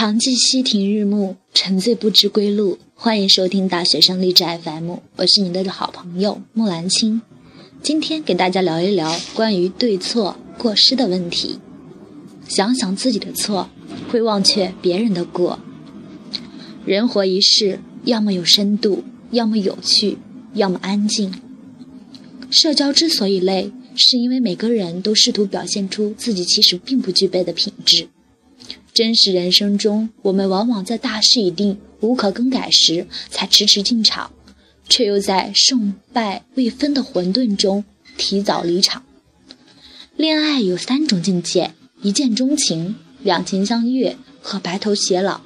常记溪亭日暮，沉醉不知归路。欢迎收听大学生励志 FM，我是你的好朋友木兰青。今天给大家聊一聊关于对错过失的问题。想想自己的错，会忘却别人的过。人活一世，要么有深度，要么有趣，要么安静。社交之所以累，是因为每个人都试图表现出自己其实并不具备的品质。真实人生中，我们往往在大势已定、无可更改时才迟迟进场，却又在胜败未分的混沌中提早离场。恋爱有三种境界：一见钟情、两情相悦和白头偕老。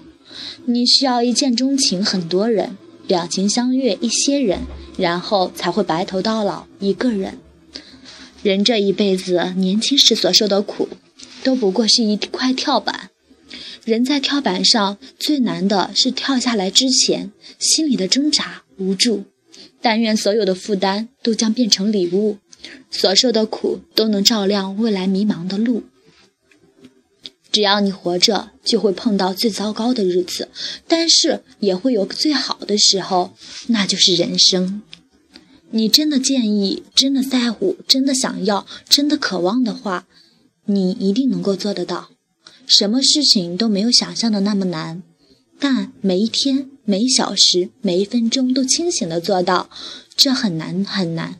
你需要一见钟情很多人，两情相悦一些人，然后才会白头到老一个人。人这一辈子，年轻时所受的苦，都不过是一块跳板。人在跳板上最难的是跳下来之前心里的挣扎无助。但愿所有的负担都将变成礼物，所受的苦都能照亮未来迷茫的路。只要你活着，就会碰到最糟糕的日子，但是也会有最好的时候，那就是人生。你真的建议、真的在乎、真的想要、真的渴望的话，你一定能够做得到。什么事情都没有想象的那么难，但每一天、每一小时、每一分钟都清醒的做到，这很难很难。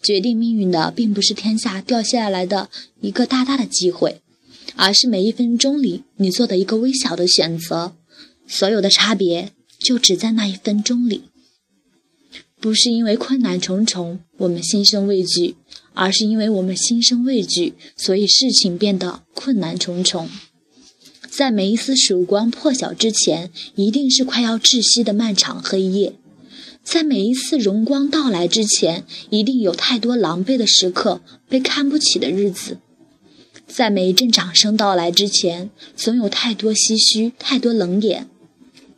决定命运的并不是天下掉下来的一个大大的机会，而是每一分钟里你做的一个微小的选择。所有的差别就只在那一分钟里。不是因为困难重重我们心生畏惧，而是因为我们心生畏惧，所以事情变得困难重重。在每一丝曙光破晓之前，一定是快要窒息的漫长黑夜；在每一次荣光到来之前，一定有太多狼狈的时刻，被看不起的日子；在每一阵掌声到来之前，总有太多唏嘘，太多冷眼；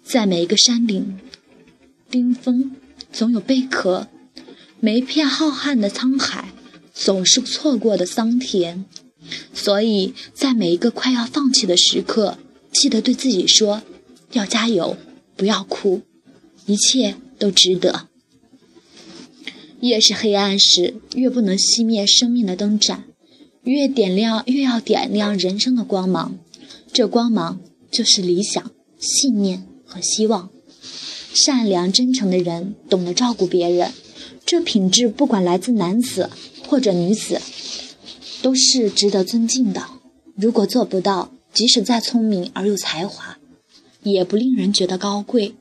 在每一个山顶冰封，总有贝壳；每一片浩瀚的沧海，总是错过的桑田。所以在每一个快要放弃的时刻，记得对自己说：要加油，不要哭，一切都值得。越是黑暗时，越不能熄灭生命的灯盏；越点亮，越要点亮人生的光芒。这光芒就是理想、信念和希望。善良真诚的人，懂得照顾别人，这品质不管来自男子或者女子。都是值得尊敬的。如果做不到，即使再聪明而有才华，也不令人觉得高贵。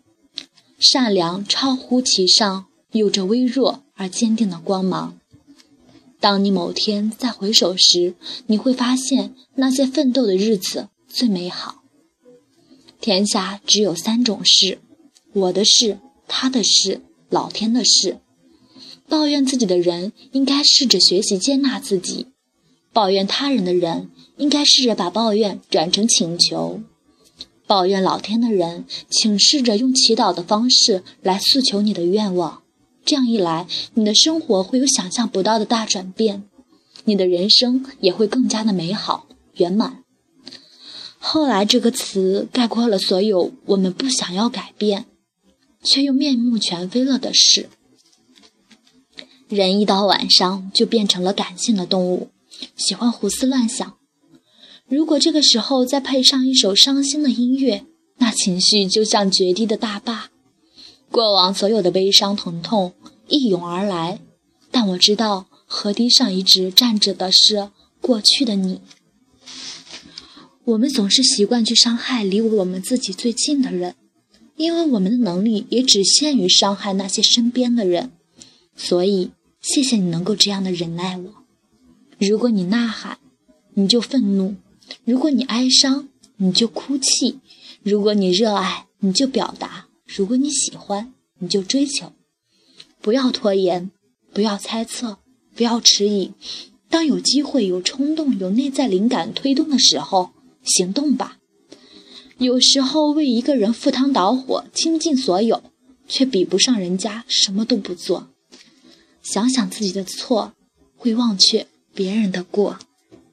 善良超乎其上，有着微弱而坚定的光芒。当你某天再回首时，你会发现那些奋斗的日子最美好。天下只有三种事：我的事、他的事、老天的事。抱怨自己的人，应该试着学习接纳自己。抱怨他人的人，应该试着把抱怨转成请求；抱怨老天的人，请试着用祈祷的方式来诉求你的愿望。这样一来，你的生活会有想象不到的大转变，你的人生也会更加的美好圆满。后来这个词概括了所有我们不想要改变，却又面目全非了的事。人一到晚上就变成了感性的动物。喜欢胡思乱想，如果这个时候再配上一首伤心的音乐，那情绪就像决堤的大坝，过往所有的悲伤疼痛一涌而来。但我知道，河堤上一直站着的是过去的你。我们总是习惯去伤害离我们自己最近的人，因为我们的能力也只限于伤害那些身边的人。所以，谢谢你能够这样的忍耐我。如果你呐喊，你就愤怒；如果你哀伤，你就哭泣；如果你热爱，你就表达；如果你喜欢，你就追求。不要拖延，不要猜测，不要迟疑。当有机会、有冲动、有内在灵感推动的时候，行动吧。有时候为一个人赴汤蹈火、倾尽所有，却比不上人家什么都不做。想想自己的错，会忘却。别人的过。